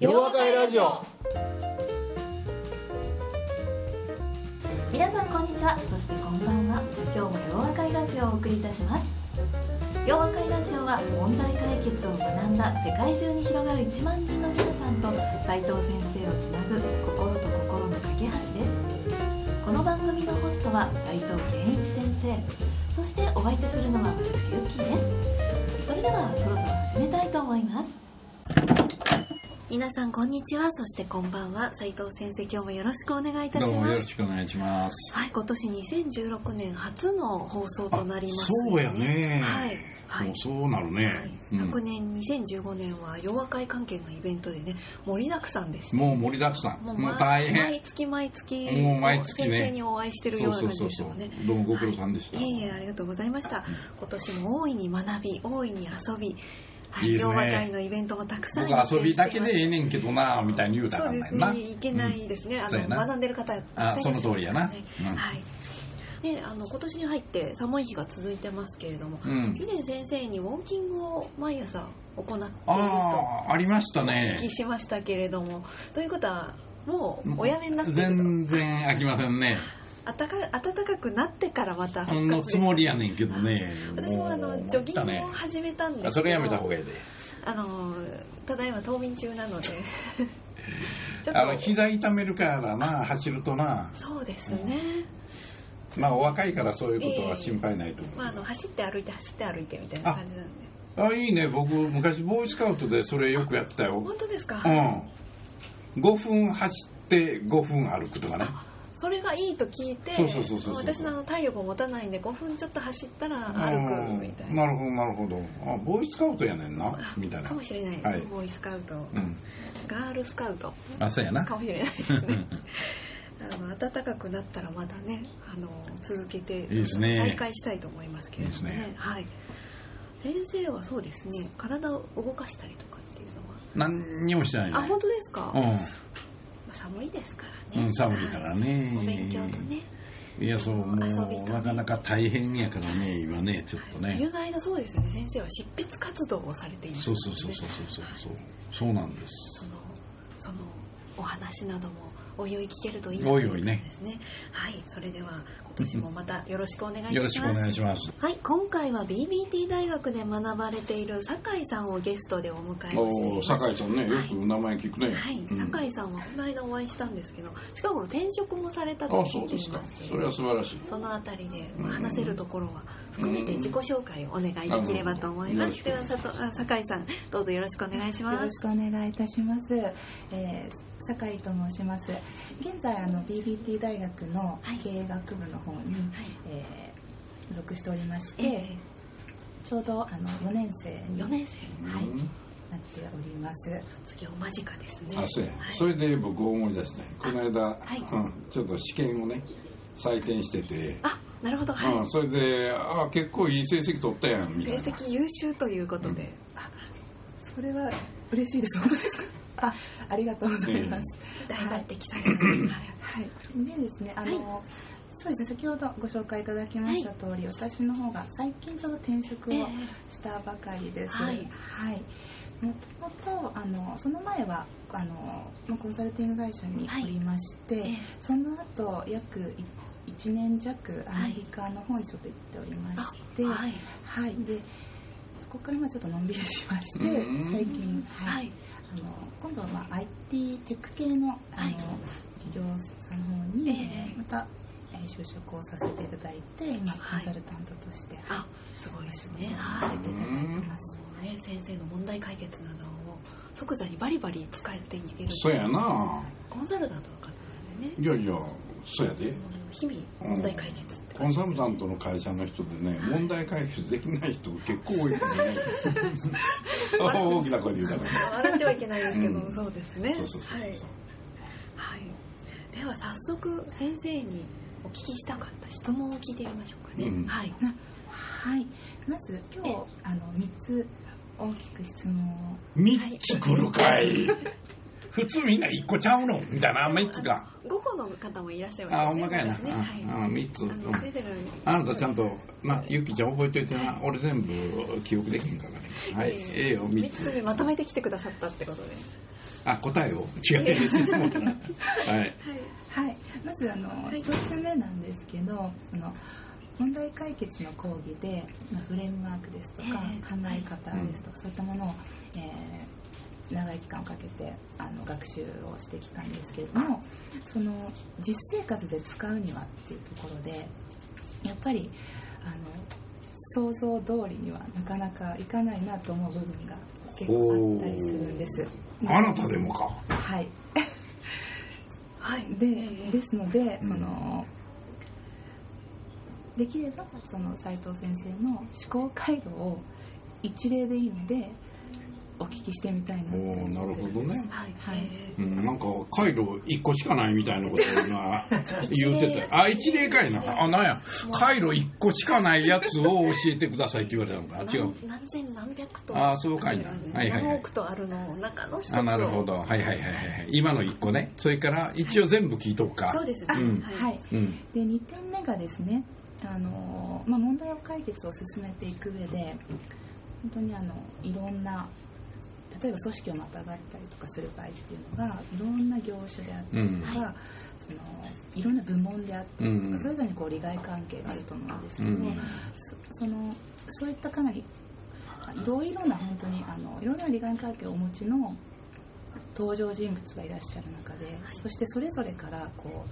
夜和会ラジオ。皆さんこんにちは。そしてこんばんは。今日も洋和会ラジオをお送りいたします。洋和会ラジオは問題解決を学んだ世界中に広がる1万人の皆さんと斉藤先生をつなぐ心と心の架け橋です。この番組のホストは斉藤健一先生。そしてお相手するのは私ゆっきーです。それではそろそろ始めたいと思います。皆さんこんにちは。そしてこんばんは。斉藤先生今日もよろしくお願いいたします。どうもよろしくお願いします。はい、今年2016年初の放送となります、そうやね。はい。はい。もうそうなるね、はい。うん。昨年2015年は洋和会関係のイベントでね盛りだくさんでした。もう盛りだくさん。もうま大変。毎月毎月もう毎月ね。先生にお会いしてるような感じでしたもんねどうもご苦労さんでした、い。えいえありがとうございました。今年も大いに学び大いに遊びはいいいですね。会のイベントもたくさん僕遊びだけでええねんけどなみたいに言うたらそうですね。いけないですね、あの学んでる方あその通りやな。はい。であの今年に入って寒い日が続いてますけれども、うん。以前先生にウォーキングを毎朝行っているとありましたおね聞きしましたけれども、ということはもうおやめになって全然飽きませんね暖か暖かくなってからまたのつもりやねんけどね。私もあうのジョギングね。を始めたんですけどあそれやめた方がいいで。あのただいま冬眠中なので。あの膝痛めるからな走るとな。そうですね、まあお若いからそういうことは心配ないと思う、まあ、あの走って歩いて走って歩いてみたいな感じなんで。あいいね。僕昔ボーイスカウトでそれよくやってたよ。本当ですか、うん。5分走って5分歩くとかねそれがいいと聞いて私のあの体力を持たないんで5分ちょっと走ったら歩くみたいな。うんなるほどなるほど。あボーイスカウトやねんなあみたいな。かもしれないです、はい。ボーイスカウト、うん。ガールスカウト。あそうやな。かもしれないですね。あの暖かくなったらまたねあの続けていいですね。再開したいと思いますけれどもね。ね。はい。先生はそうですね体を動かしたりとかっていうのは？何にもしてないね。あ本当ですか、まうあ寒いですからね、うん、寒いからね。お勉強とね。いやそうもうなかなか大変やからね今ねちょっとね。有害だそうですよね。先生は執筆活動をされています、ね、そうそうそうそうそうそう。そうなんです。そのそのお話などもおいおい聞けるといいなおいおいねとうことですね。はいそれでは今年もまたよろしくお願いいたします。よろしくお願いします。はい今回は BBT 大学で学ばれている酒井さんをゲストでお迎えをしていおます。酒井さんねよく名前聞くね、はい、うん。酒井さんはこの間お会いしたんですけど近頃転職もされたとあ聞いていそうですか。ますそれは素晴らしい。そのあたりでうん。話せるところは含めて自己紹介をお願いできればと思います。うんでは佐藤あ酒井さんどうぞよろしくお願いします。よろしくお願いいたします。えー酒井と申します。現在あの BBT 大学のはい。経営学部の方に、えー属しておりまして、えちょうどあの4年生ー、に4なっ年生うん。ております。卒業間近ですね。あそうや、はい。それで僕思い出したねこの間、はい。うん、ちょっと試験をね採点してて、あなるほど。はい。うん、それであ結構いい成績取ったやんみた成いな。績優秀ということで、それは嬉しいです。本当ですか？あ、ありがとうございます。大抜擢された。はい。はい、でですね、あの、はそうですね、先ほどご紹介いただきました通り、私の方が最近ちょうど転職をええ。したばかりです。はい。はい。もともとあのその前はあのまあコンサルティング会社にはい。おりまして、ええ。その後約い1年弱アはいメリカの方にちょっと行っておりまして、あはい、はい。でそこからまあちょっとのんびりしまして、うん最近、はいあの今度はまあ IT テック系のあの、はい企業さんの方に、ええまた、えー就職をさせていただいて今コンサルタントとして、あすごいですね。さはい。せていただいてます。ね先生の問題解決などを即座にバリバリ使えていける。そうやなコンサルタントの方なんでね。いやいやそうやで日々問題解決ってコンサルタントの会社の人でね、問題解決できない人結構多いからね 大きな声で言うたから笑ってはいけないですけど、うん。そうですね。そうそうそうそう。はい、はい、では早速先生にお聞きしたかった質問を聞いてみましょうかね、うん。はい。はい、まず今日あの3つ大きく質問を。3つ来るかい 普通みんな1個ちゃうの？みたいな。3つが5個の方もいらっしゃいますあほんまかいな、ね。はい。ああ3つ、あなたちゃんとなゆきちゃん覚えといてな。俺全部記憶できへんからね。はい。ええよ3 3つつにまとめてきてくださったってことで。あ答えを？違う。質問だな はい。はい、まずあのい。一、つ目なんですけどその問題解決の講義で、まあ、フレームワークですとか、ええ。考え方ですとか、そういったものを、えー長い期間をかけてあの学習をしてきたんですけれどもその実生活で使うにはっていうところでやっぱりあの想像通りにはなかなかいかないなと思う部分が結構あったりするんです。あなたでもか。はい。はい。でええですのでうん。その、できればその斉藤先生の思考回路を一例でいいのでお聞きしてみたいなおーなるほどね。はいはい。うん、なんか回路1個しかないみたいなことを今 言ってたあ一例かいな。あなんや。回路1個しかないやつを教えてくださいって言われたのか違う。何何千何百と。あーそうかいな。はいはいはい。何億とあるの中のあなるほど。はいはいはいはい今の1個ね。それから一応全部聞いとくか、そうです。ね、うん。はい。うん。で2点目がですねあの、まあ、問題を解決を進めていく上で本当にあのいろんな例えば組織をまたがったりとかする場合っていうのがいろんな業種であったりとか、そのいろんな部門であったりとか、うん。それぞれにこう利害関係があると思うんですけど、うん。そそのそういったかなりいろいろな本当にあのいろいろな利害関係をお持ちの登場人物がいらっしゃる中で、そしてそれぞれからこ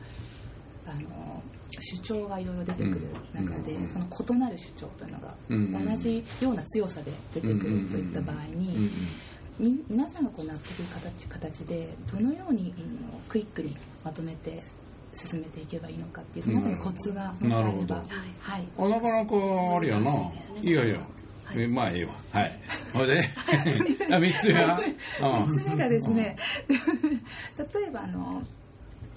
うあの主張がいろいろ出てくる中で、うんその異なる主張というのうんが同じような強さで出てくるといった場合に、み皆さんがこう納得いく形形でどのように、うんクイックにまとめて進めていけばいいのかっていうそのあたりのコツがもしあればなるほど。はい。あなかなかあれやな。ねい。やいや、えまあええわ。はい。ほいで。あ3つ目は？うん。それがですね例えばあの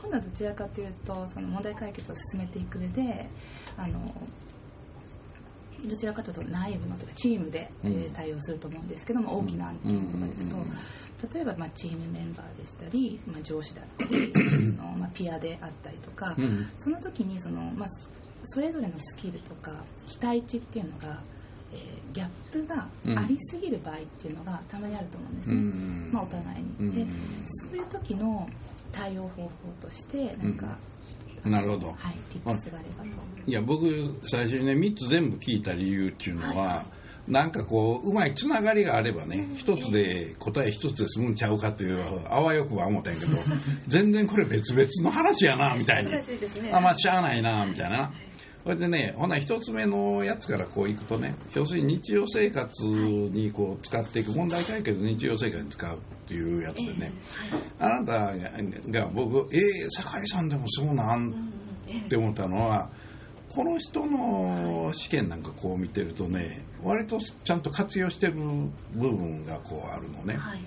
今度はどちらかというとその問題解決を進めていく上であのどちらかというと内部のとかチームで、え対応すると思うんですけども、大きな案件とかですと、うんうん例えば、まあ、チームメンバーでしたり、まあ、上司だったり その、まあ、ピアであったりとか、うん。その時にその、まあ、それぞれのスキルとか期待値っていうのが、えーギャップがありすぎる場合っていうのがたまにあると思うんですね、うんまあ、お互いに、うんでそういう時の対応方法としてなんか、なるほど。はい、ティップスがあればといや僕最初にね3つ全部聞いた理由っていうのは、なんかこううまいつながりがあればね一つで答え一つで済むんちゃうかというあわよくは思ったんやけど 全然これ別々の話やなみたいに。ね。あまあしゃあないなみたいなそれでねほな一つ目のやつからこういくとね要するに日常生活にこう使っていく問題解決日常生活に使うっていうやつでね、あなたが僕えー、酒井さんでもそうなんって思ったのはこの人の試験なんかこう見てるとね割とちゃんと活用してる部分がこうあるのね。はい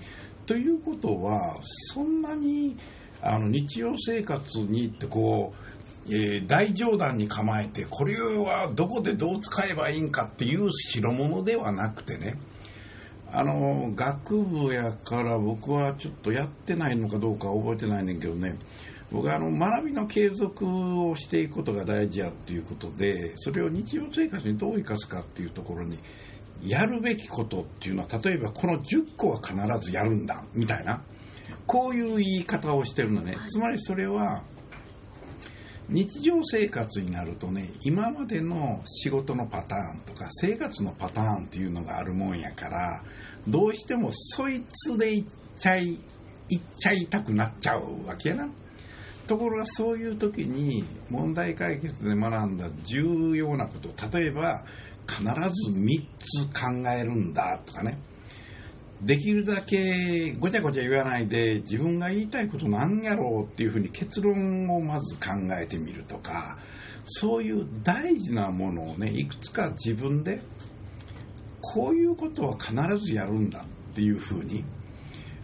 ということはそんなにあの日常生活にってこう、えー大冗談に構えてこれはどこでどう使えばいいんかっていう代物ではなくてねあの学部やから僕はちょっとやってないのかどうか覚えてないねんけどね。僕はあの学びの継続をしていくことが大事やっていうことでそれを日常生活にどう生かすかっていうところにやるべきことっていうのは例えばこの10個は必ずやるんだみたいなこういう言い方をしてるのね。つまりそれは日常生活になるとね今までの仕事のパターンとか生活のパターンっていうのがあるもんやからどうしてもそいつでいっちゃいいっちゃいたくなっちゃうわけやな。ところがそういう時に問題解決で学んだ重要なこと。例えば必ず3つ考えるんだとかね。できるだけごちゃごちゃ言わないで自分が言いたいことなんやろうっていうふうに結論をまず考えてみるとかそういう大事なものをねいくつか自分でこういうことは必ずやるんだっていうふうに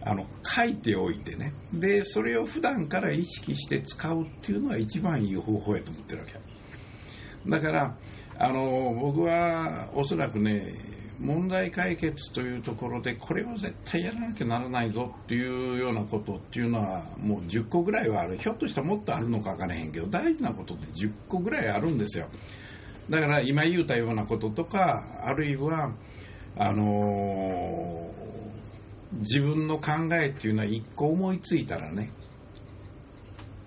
あの書いておいてね。でそれを普段から意識して使うっていうのが一番いい方法やと思ってるわけ。だからあの僕はおそらくね問題解決というところでこれを絶対やらなきゃならないぞっていうようなことっていうのはもう10個ぐらいはある。ひょっとしたらもっとあるのか分からへんけど大事なことって10個ぐらいあるんですよ。だから今言うたようなこととかあるいはあの自分の考えっていうのは一個思いついたらね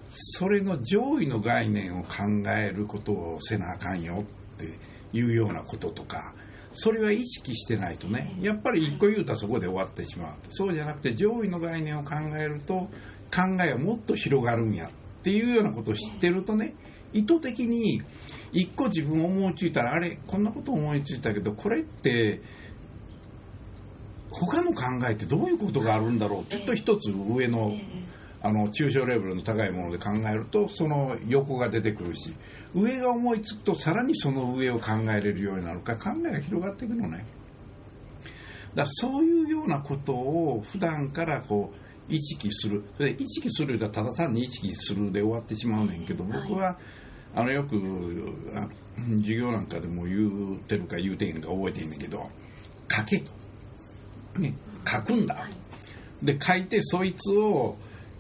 それの上位の概念を考えることをせなあかんよっていうようなこととかそれは意識してないとねやっぱり一個言うたらそこで終わってしまうそうじゃなくて上位の概念を考えると考えはもっと広がるんやっていうようなことを知ってるとね意図的に一個自分思いついたらあれこんなこと思いついたけどこれって他の考えってどういうことがあるんだろう？きっと一つ上のあの抽象レベルの高いもので考えるとその横が出てくるし上が思いつくとさらにその上を考えれるようになるから考えが広がっていくのね。だからそういうようなことを普段からこう意識する。で意識するよりはただ単に意識するで終わってしまうねんけど僕はあのよくあ授業なんかでも言うてるか言うてへんか覚えてんねんけど書けと、ね、書くんだ、で書いてそいつを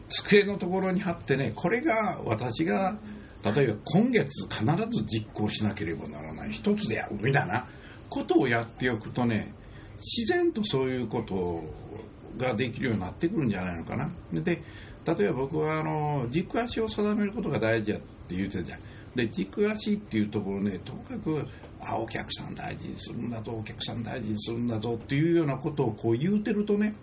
机のところに貼ってねこれが私が例えば今月必ず実行しなければならない一つでやるみたいなことをやっておくとね自然とそういうことができるようになってくるんじゃないのかな。で例えば僕はあの軸足を定めることが大事やって言ってたじゃん。で軸足っていうところねともかくあお客さん大事にするんだぞお客さん大事にするんだぞっていうようなことをこう言うてるとね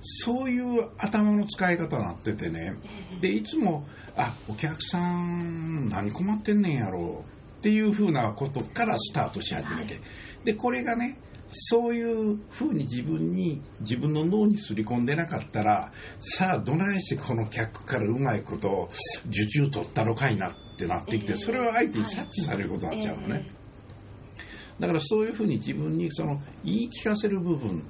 そういう頭の使い方になっててね。でいつもあお客さん何困ってんねんやろうっていうふうなことからスタートし始めて。でこれがねそういうふうに自分に自分の脳にすり込んでなかったらさあどないしてこの客からうまいこと受注取ったのかいなってなってきてそれは相手に察知されることになっちゃうのね。だからそういうふうに自分にその言い聞かせる部分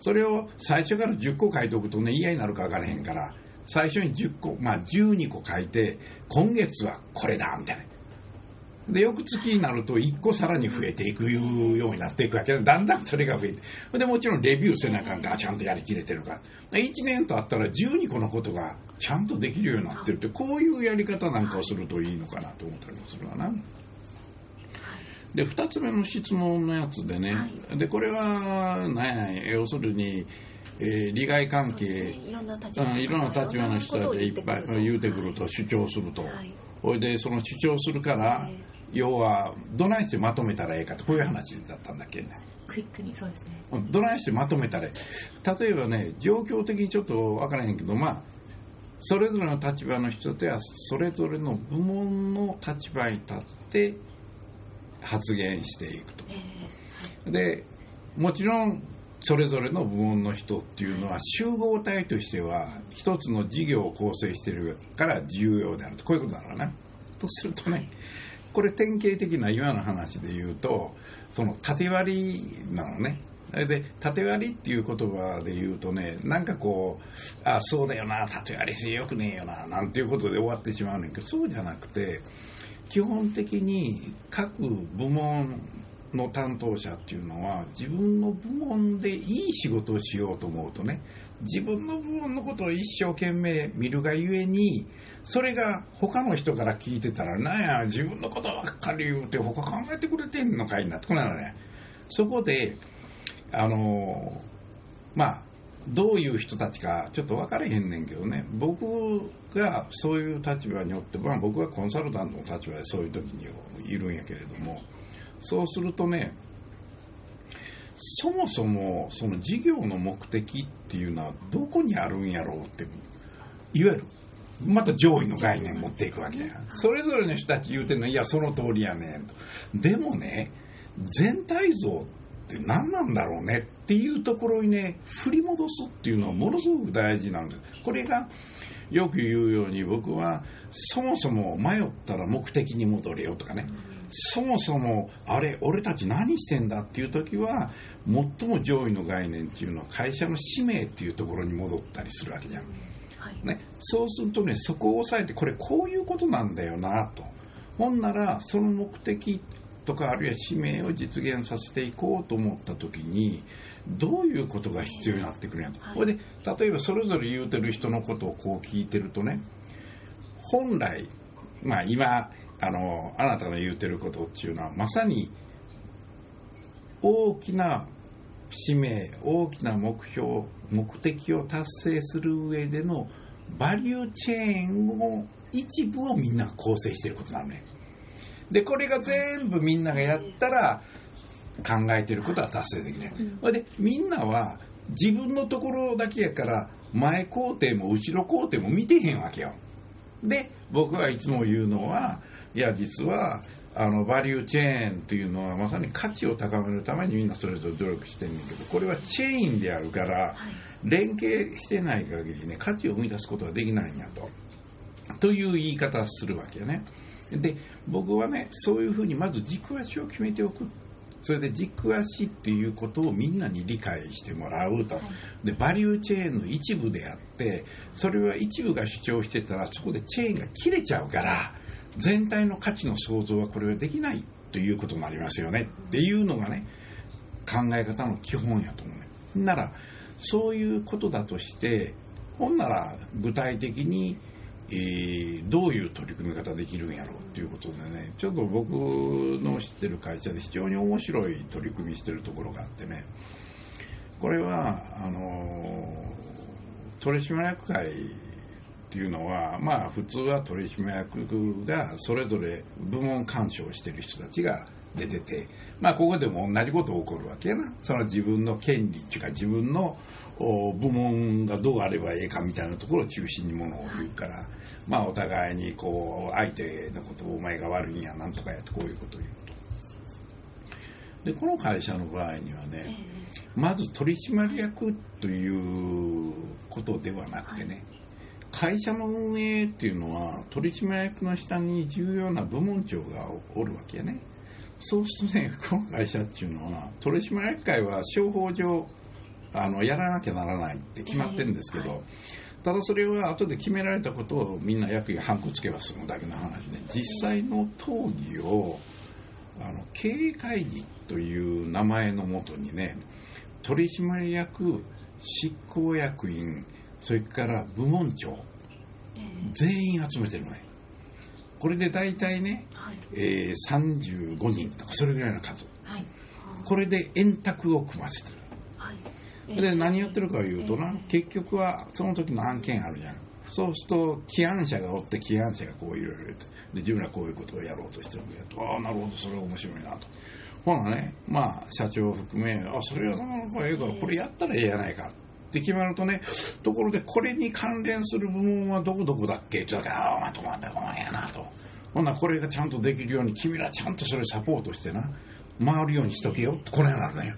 それを最初から10個書いておくとね嫌になるか分からへんから最初に10個まあ12個書いて今月はこれだみたいな。で翌月になると1個さらに増えていくようになっていくわけでだんだんそれが増えてでもちろんレビューせなあかんからちゃんとやりきれてるから。1年とあったら12個のことがちゃんとできるようになってるってこういうやり方なんかをするといいのかなと思ったりもするわな。で2つ目の質問のやつでね、はい、でこれは何や要するに、えー、利害関係、ね、いろんな立場,、の人でいっぱい言うてくると主張すると、ほ、はい。でその主張するから、要はどないしてまとめたらええかとこういう話だったんだっけね。クイックにそうですね。どないしてまとめたらええ。例えばね状況的にちょっと分からへんけどまあそれぞれの立場の人ではそれぞれの部門の立場に立って発言していくと。でもちろんそれぞれの部門の人っていうのは集合体としては一つの事業を構成しているから重要であるとこういうことだろうな？とするとねこれ典型的な今の話で言うとその縦割りなのね。で縦割りっていう言葉で言うとねなんかこうあそうだよな縦割りしてよくねえよななんていうことで終わってしまうねんけどそうじゃなくて基本的に各部門の担当者っていうのは自分の部門でいい仕事をしようと思うとね自分の部門のことを一生懸命見るがゆえにそれが他の人から聞いてたらなんや自分のことばっかり言うて他考えてくれてんのかいなってこなのねそこであのまあどういう人たちかちょっと分からへんねんけどね。僕がそういう立場によって、まあ、僕はコンサルタントの立場でそういう時にいるんやけれどもそうするとねそもそもその事業の目的っていうのはどこにあるんやろうっていわゆるまた上位の概念持っていくわけや。それぞれの人たち言うてんのいやその通りやねんと。でもね全体像って何なんだろうねっていうところにね振り戻すっていうのはものすごく大事なんです。これがよく言うように僕はそもそも迷ったら目的に戻れよとかね、そもそもあれ俺たち何してんだっていう時は最も上位の概念っていうのは会社の使命っていうところに戻ったりするわけじゃん、ね、そうするとねそこを押さえてこれこういうことなんだよなと。ほんならその目的とかあるいは使命を実現させていこうと思った時にどういうことが必要になってくるんやと、これで例えばそれぞれ言うてる人のことをこう聞いてるとね本来まあ今あのあなたの言うてることっていうのはまさに大きな使命大きな目標目的を達成する上でのバリューチェーンを一部をみんな構成していることなのねでこれが全部みんながやったら考えてることは達成できない、うん、でみんなは自分のところだけやから前工程も後ろ工程も見てへんわけよ。で僕はいつも言うのはいや実はあのバリューチェーンというのはまさに価値を高めるためにみんなそれぞれ努力してるんだけどこれはチェーンであるから連携してない限りね価値を生み出すことはできないんやと。という言い方をするわけよねで僕はねそういうふうにまず軸足を決めておく。それで軸足っていうことをみんなに理解してもらうと、でバリューチェーンの一部であってそれは一部が主張してたらそこでチェーンが切れちゃうから全体の価値の創造はこれはできないということになりますよね。っていうのがね考え方の基本やと思うね。ならそういうことだとしてほんなら具体的にえー、どういう取り組み方できるんやろうっていうことでねちょっと僕の知ってる会社で非常に面白い取り組みしてるところがあってねこれはあの取締役会っていうのはまあ普通は取締役がそれぞれ部門干渉してる人たちが出ててまあここでも同じこと起こるわけやな。その自分の権利っていうか自分の部門がどうあればええかみたいなところを中心にものを言うから、まあお互いにこう相手のことをお前が悪いんやなんとかやってこういうことを言うと。でこの会社の場合にはね、まず取締役ということではなくてね、会社の運営っていうのは取締役の下に重要な部門長がおるわけやね。そうするとね、この会社っていうのは取締役会は商法上あのやらなきゃならないって決まってるんですけど、はい、ただそれは後で決められたことをみんな役にハンコつけば済むだけの話で実際の討議をあの経営会議という名前のもとにね取締役執行役員それから部門長全員集めてるのね。これで大体ね、はい、えー、35人とかそれぐらいの数、はい、これで円卓を組ませてるで何やってるかいうとな、結局はその時の案件あるじゃん。そうすると起案者がおって起案者がこういろいろ言ってで自分らこういうことをやろうとしてるんでああなるほどそれは面白いなと。ほなねまあ社長を含めあそれはなかなかええからこれやったらええやないかって決まるとねところでこれに関連する部門はどこどこだっけ？って言ったらああお前とこなんだこやなと。ほなこれがちゃんとできるように君らちゃんとそれサポートしてな回るようにしとけよってこのようになるのよ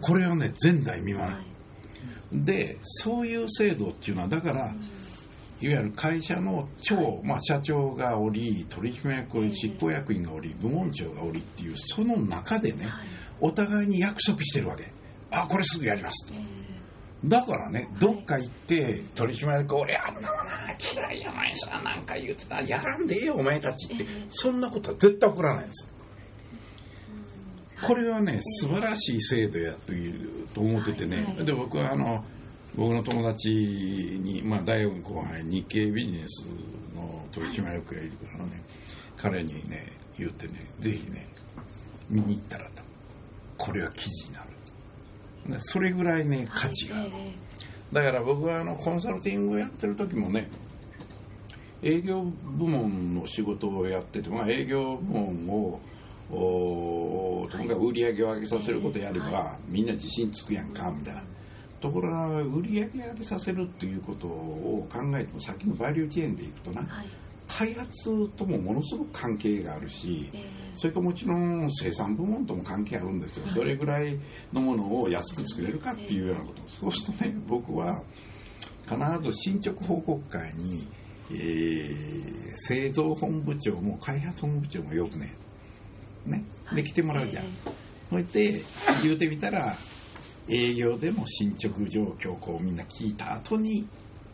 これはね前代未聞、はい、でそういう制度っていうのはだから、いわゆる会社の長、まあ、社長がおり取締役おり執行役員がおり部門長がおりっていうその中でね、お互いに約束してるわけ。あこれすぐやります。と。だからね、どっか行って、取締役、俺あんなもな、嫌いやないさ、なんか言うてた、やらんでええよ、お前たちって、そんなことは絶対起こらないんですこれはね素晴らしい制度やというと思っててね、で僕はあの僕の友達に、まあ、大学後輩日経ビジネスの取締役がいるからね彼にね言ってねぜひね見に行ったらと。これは記事になる。それぐらいね価値がある、だから僕はあのコンサルティングをやってる時もね営業部門の仕事をやってて、まあ、営業部門をおとにかく売り上げを上げさせることやれば、みんな自信つくやんかみたいな。ところが売り上げ上げさせるっていうことを考えてもさっきのバリューチェーンでいくとな、はい、開発ともものすごく関係があるし、えー、それからもちろん生産部門とも関係あるんですよ、はい、どれぐらいのものを安く作れるかっていうようなこと、そうするとね僕は必ず進捗報告会に、えー、製造本部長も開発本部長もよくねね、で来てもらうじゃん。それで言うてみたら営業でも進捗状況をこうみんな聞いた後に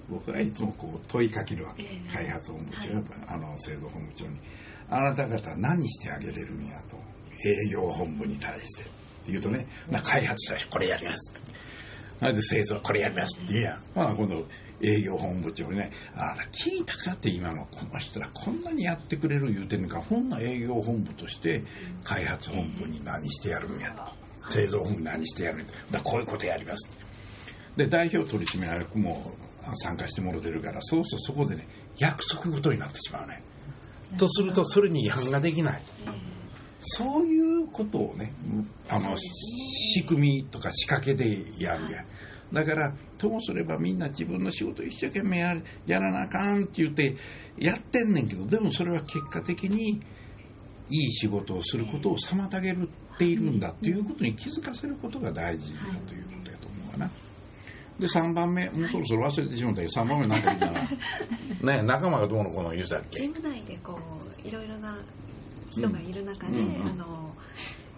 僕はいつもこう問いかけるわけ、開発本部長や、あの製造本部長に「あなた方何してあげれるんや」と。営業本部に対して。って言うとね「な開発者これやります」って。それで製造これやりますって言うやん。まあ今度営業本部長にね、あら、聞いたかって今のこの人らこんなにやってくれる言うてんのか、ほんな営業本部として開発本部に何してやるんやと。製造本部何してやるんやだこういうことやりますで代表取締役も参加してもらってるからそうするとそこでね約束ごとになってしまうねとするとそれに違反ができないそういうことをねあの仕組みとか仕掛けでやるやん。だからともすればみんな自分の仕事一生懸命ややらなあかんって言ってやってんねんけどでもそれは結果的にいい仕事をすることを妨げているんだっていうことに気づかせることが大事だということやと思うかな。で3番目もうそろそろ忘れてしまったけど3番目なんか言ったら。ね仲間がどうのこうの言うたっけ？チーム内でこういろいろな人がいる中で、うんうん。うんあの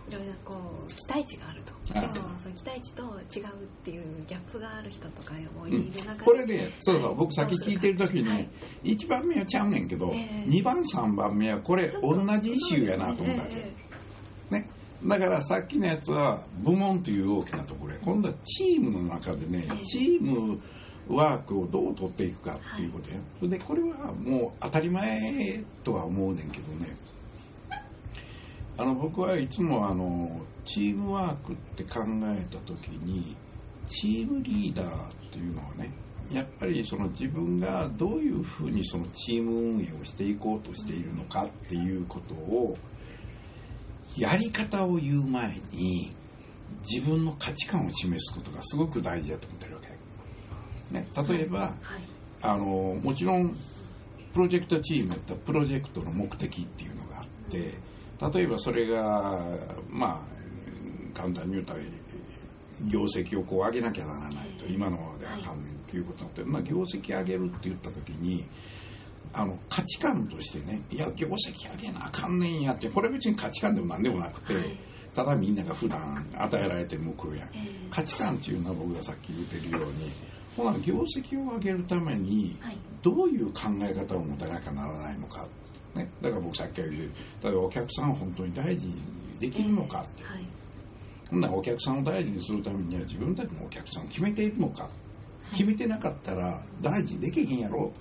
いろいろこう期待値があると。あでもその期待値と違うっていうギャップがある人とかもいる中で、これで、そうそう、はい僕さっき聞いてる時に、はい。1番目はちゃうねんけど、ええ。2番、3番目はこれ同じイシューやなと思ったわけ。えね。だからさっきのやつは部門という大きなところへ今度はチームの中でねええ。チームワークをどう取っていくかっていうことや、それでこれはもう当たり前とは思うねんけどねあの僕はいつもあのチームワークって考えた時にチームリーダーっていうのはねやっぱりその自分がどういうふうにそのチーム運営をしていこうとしているのかっていうことをやり方を言う前に自分の価値観を示すことがすごく大事だと思ってるわけ、ね、例えば、はい。あのもちろんプロジェクトチームやったらプロジェクトの目的っていうのがあって例えばそれがまあ簡単に言うたら業績をこう上げなきゃならないと今のままではあかんねんっていうことになって、まあ、業績上げるって言った時にあの価値観としてねいや業績上げなあかんねんやってこれ別に価値観でも何でもなくて、はい。ただみんなが普段与えられてる報いや。ええ。価値観っていうのは僕がさっき言ってるようにほな業績を上げるためにはい。どういう考え方を持たなきゃならないのか、ね、だから僕さっきから言う例えばお客さんを本当に大事にできるのかって、はい。ほんならお客さんを大事にするためには自分たちのお客さんを決めているのか。決めてなかったら大事にできへんやろ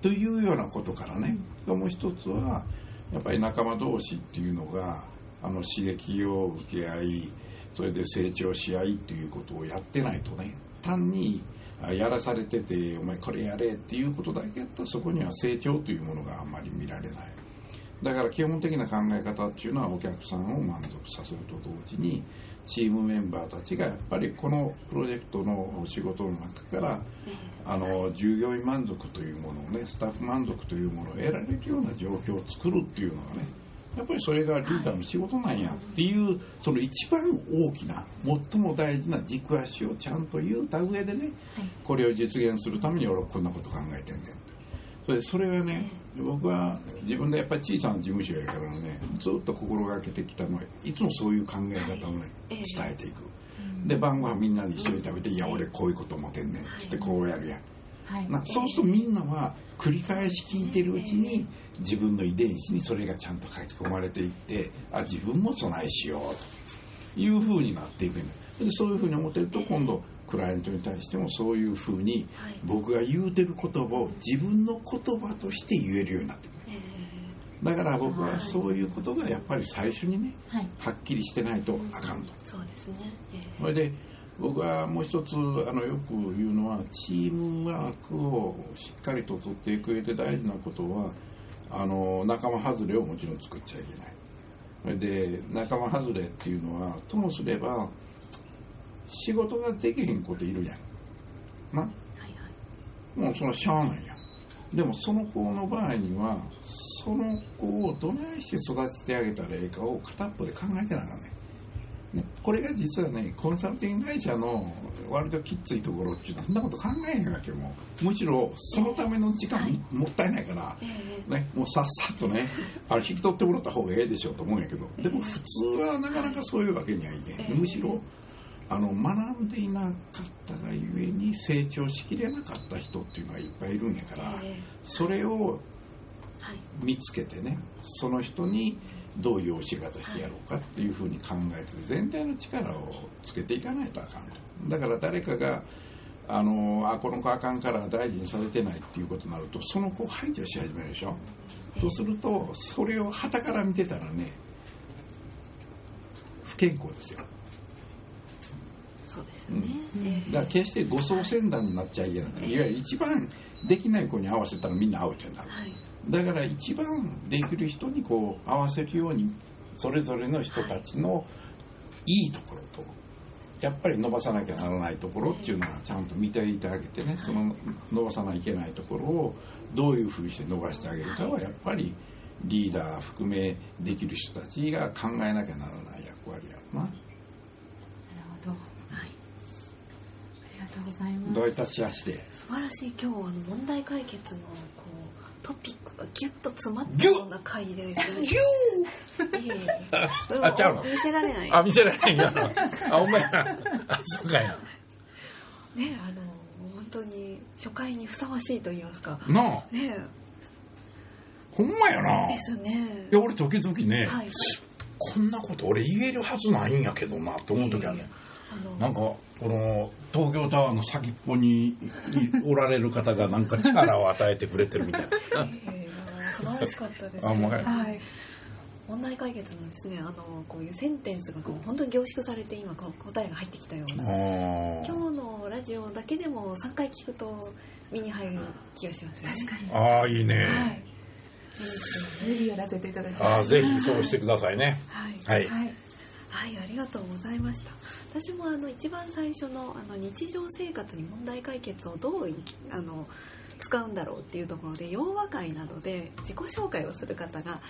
というようなことからね、もう一つはやっぱり仲間同士っていうのがあの刺激を受け合いそれで成長し合いっていうことをやってないとね。単にあやらされててお前これやれっていうことだけやったらそこには成長というものがあんまり見られない。だから基本的な考え方っていうのはお客さんを満足させると同時にチームメンバーたちがやっぱりこのプロジェクトの仕事の中からええあの従業員満足というものをねスタッフ満足というものを得られるような状況を作るっていうのがねやっぱりそれがリーダーの仕事なんやっていうその一番大きな最も大事な軸足をちゃんと言うた上でねこれを実現するために俺はこんなこと考えてんねんそれそれはね僕は自分でやっぱり小さな事務所やからねずっと心がけてきたのはいつもそういう考え方をねええ。伝えていく。で晩ご飯みんなで一緒に食べて「いや俺こういうこと思ってんねん」ってこうやるやんはい。なそうするとみんなは繰り返し聞いてるうちに自分の遺伝子にそれがちゃんと書き込まれていってあ自分も備えしようというふうになっていくでそういうふうに思ってると今度クライアントに対してもそういうふうにはい。僕が言うてる言葉を自分の言葉として言えるようになってくる。えだから僕はそういうことがやっぱり最初にねはい。はっきりしてないとあかんと。えそうですね。ええそれで僕はもう一つあのよく言うのはチームワークをしっかりと取っていく上で大事なことはあの仲間外れをもちろん作っちゃいけない。それで仲間外れっていうのはともすれば仕事ができへん子っているやん。な？はいはい。もうそのしゃあないやん。でもその子の場合にはその子をどないして育ててあげたらええかを片っぽで考えてなあかんねんね、これが実はねコンサルティング会社の割ときっついところっていうのはそんなこと考えへんわけもう。むしろそのための時間もったいないから、ええね、もうさっさとねあれ引き取ってもらった方がええでしょうと思うんやけどでも普通はなかなかそういうわけにはいけん。むしろあの学んでいなかったがゆえに成長しきれなかった人っていうのがいっぱいいるんやからええ。それをはい。見つけてねその人にどういう教え方してやろうかっていうふうに考えて全体の力をつけていかないとあかんと。だから誰かがあのあこの子あかんから大事にされてないっていうことになるとその子を排除し始めるでしょ。とするとそれを傍から見てたらね不健康ですよ。そうですね、うん。ええだから決して護送船団になっちゃいけない。いわゆる一番できない子に合わせたらみんなアウトになる。はいだから一番できる人にこう合わせるようにそれぞれの人たちのいいところとやっぱり伸ばさなきゃならないところっていうのはちゃんと見ていてあげてねその伸ばさないといけないところをどういうふうにして伸ばしてあげるかはやっぱりリーダー含めできる人たちが考えなきゃならない役割やろな。なるほどはいありがとうございますどういたしまして。素晴らしい今日はあの問題解決のこうトピックがギュッと詰まったような回ですね。ギュー。いえいえ。それあちゃうの？見せられない。あ、見せられへんやろ。あ、お前や。あ、そうかや。ねあの本当に初回にふさわしいと言いますか。なあ、ねほんまやな。いですね。や、俺時々ね、はい。こんなこと俺言えるはずないんやけどなって思う時はね。あのなんか、この東京タワーの先っぽにいおられる方がなんか力を与えてくれてるみたいな。えー素晴らしかったです、あもうはい。はい。問題解決のですねあのこういうセンテンスがこう本当に凝縮されて今こう答えが入ってきたような。あ今日のラジオだけでも3回聞くと身に入る気がしますね。確かに。あ。ああ、いいね。はい。ぜひやらせていただきますああ、ぜひそうしてくださいね。はい、はい。はい。はい、ありがとうございました。私もあの一番最初のあの日常生活に問題解決をどうあの使うんだろうっていうところで洋和会などで自己紹介をする方が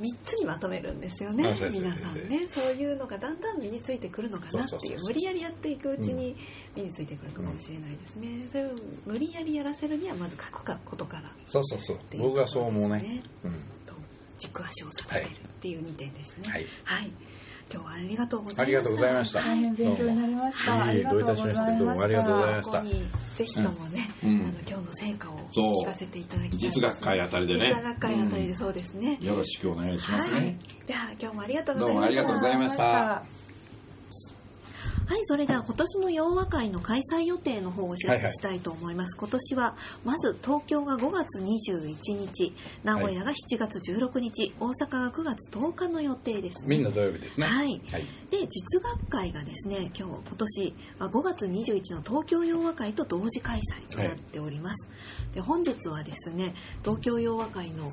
3つにまとめるんですよね皆さんねそういうのがだんだん身についてくるのかなっていそう無理やりやっていくうちに身についてくるかもしれないですね、それを無理やりやらせるにはまず書くかことからそうそうそうって。いう僕はそう思うね。うん。と軸足を定めるっていう2点ですねはい。はい。今日はありがとうございました。ありがとうございました大変勉強になりました。どうもありがとうございどういたしましてどうもありがとうございましたぜひともね、うんあの今日の成果を聞かせていただきたいです。実学会あたりでね実学会あたりでそうですね。よろしくお願いしますはいね。。では今日もありがとうごどうもありざいました。がとうございました。はい、それでは今年の洋和会の開催予定の方をお知らせしたいと思います。今年はまず東京が5月21日、名古屋が7月16日、大阪が9月10日の予定です、みんな土曜日ですね。はいはい。で実学会がですね今日今年は5月21の東京洋和会と同時開催となっております、で本日はですね東京洋和会の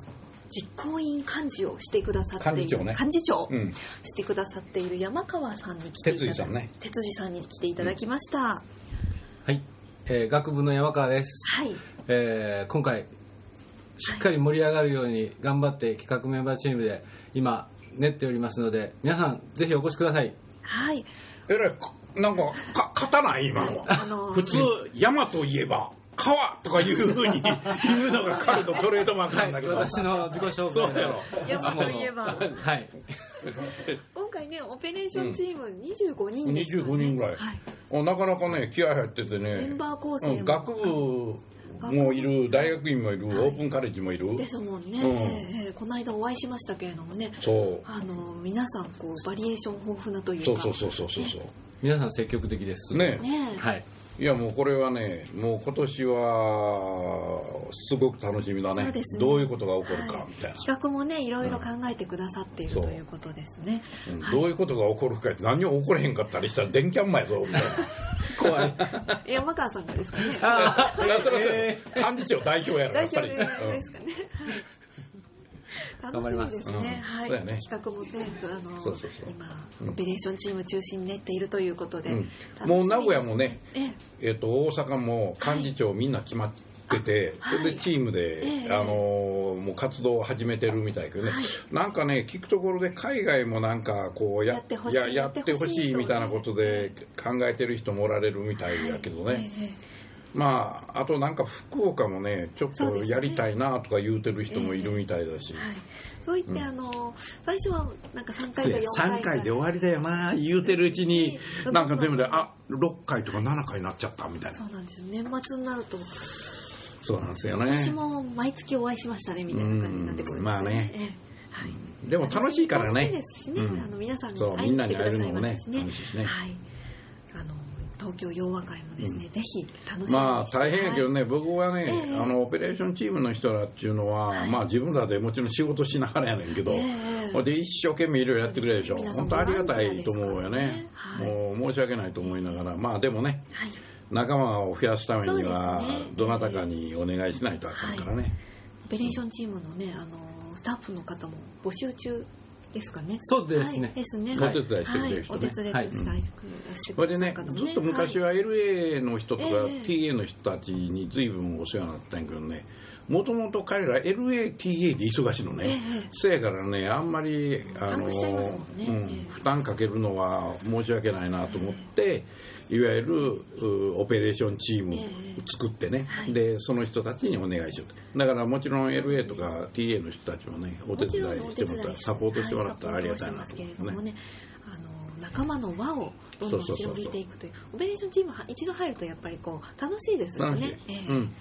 実行委員幹事をしてくださっている。幹事長ね。幹事長。うん。してくださっている山川さんに来ていただ哲司さんね。哲司さんに来ていただきました、はい、えー学部の山川です、はい。えー今回しっかり盛り上がるように頑張って企画メンバーチームで今練っておりますので皆さんぜひお越しください。はい。えらい、かなんか、か、勝たない？今の。は。あの普通、山といえば、川とかいうふうに言うのが彼のトレードマークなんだけど。私の自己紹介そうだよ山といえば。はい。今回ねオペレーションチーム25人ですから、ね。25人ぐらい。はい、おなかなかね、気合入っててね。メンバー構成も。うん学部もいる、大学院もいる、はい。オープンカレッジもいる。ですもんね、うん。ええこの間お会いしましたけれどもね。そう。あの皆さんこうバリエーション豊富なというか。そうそうそうそうそうそう。皆さん積極的です。ね。ねえ。はいいやもうこれはね、もう今年はすごく楽しみだね。ね。どういうことが起こるかはい。みたいな。企画もねいろいろ考えてくださっている、そうということですね、うん。はい。どういうことが起こるかって何も起これへんかったりしたら電キャンマやぞみたいな。怖い。山川さんがですかね。あ いやそれは幹事長代表やろ代やっぱり。表でですかね、楽しみですね、うん。はい、ね。企画も全部あのそうそうそう。今、うん。オペレーションチーム中心に練っているということで、もう名古屋もね、ええ。えっと大阪も幹事長みんな決まってて、はい。それでチームで、ええ。あのーもう活動を始めてるみたいだけどね、はい。なんかね聞くところで海外もなんかこうややってほしいみたいなことで考えてる人もおられるみたいやけどね、ええまああとなんか福岡もねちょっとやりたいなとか言うてる人もいるみたいだし、はい、そう言って、あの最初はなんか3回か4 3回回で終わりだよな。言うてるうちにうんなんか全部であ6回とか7回になっちゃったみたいな。そうなんですよ。年末になると。そうなんですよね。私も毎月お会いしましたねみたいな感じになってくるまあね。ええ。はい。でも楽しいからね。楽しいですしね、うん。あの皆さんにそう会いに来てくださいみんなに会えるのもねますしね楽しいしね。はい東京洋和会もですね、ぜひ楽しみにまあ大変やけどね、僕はね、ええ。あのオペレーションチームの人らっていうのは、まあ自分らでもちろん仕事しながらやねんけど、ええ。ほんで一生懸命いろいろやってくれるでしょ、皆さん本当ありがたいと思うよね、はいもう申し訳ないと思いながら、まあでもね、はい。仲間を増やすためにはね、どなたかにお願いしないとあかんからね。オペレーションチームのねあのスタッフの方も募集中ですかね。そうですね。はい、ですね。お手伝いしてくれる人ね。はい、お手伝いはいしてくそれでね、方もずっと昔は LA の人とかええ TA の人たちに随分お世話になったんやけどね、もともと彼ら LATA で忙しいのね、ええせやからね、あんまりあの、うんええ。負担かけるのは申し訳ないなと思って、いわゆるうオペレーションチームええ作ってね、はい。でその人たちにお願いしようと。だからもちろん LA とか TA の人たちもねお手伝いしてもらったらサポートしてもらったらありがたいなとはい、思うね。サポートはしますけれどもねあの仲間の輪をどんどんそうそうそうそう。広げていくというオペレーションチームは一度入るとやっぱりこう楽しいですよ楽しい。ね。ええ。うん。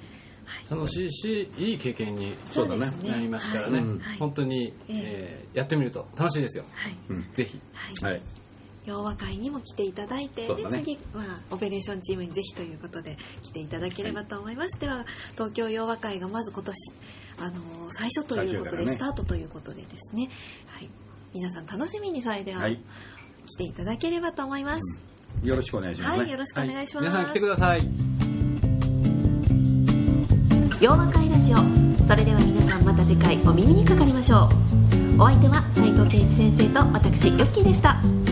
楽しいしいい経験にそうだねですなりますからね、はい。うん本当に、えーやってみると楽しいですよ。はい。うん。ぜひ。はい。はい洋和会にも来ていただいて、ね。で次、まあ、オペレーションチームにぜひということで来ていただければと思います、では東京洋和会がまず今年あのー最初ということで、ね。スタートということでですね、はい、皆さん楽しみにそれでは、はい。来ていただければと思います、よろしくお願いしますね。はいよろしくお願いします、皆さん来てください。洋和会ラジオ。それでは皆さんまた次回お耳にかかりましょう。お相手は斉藤圭一先生と私ヨッキーでした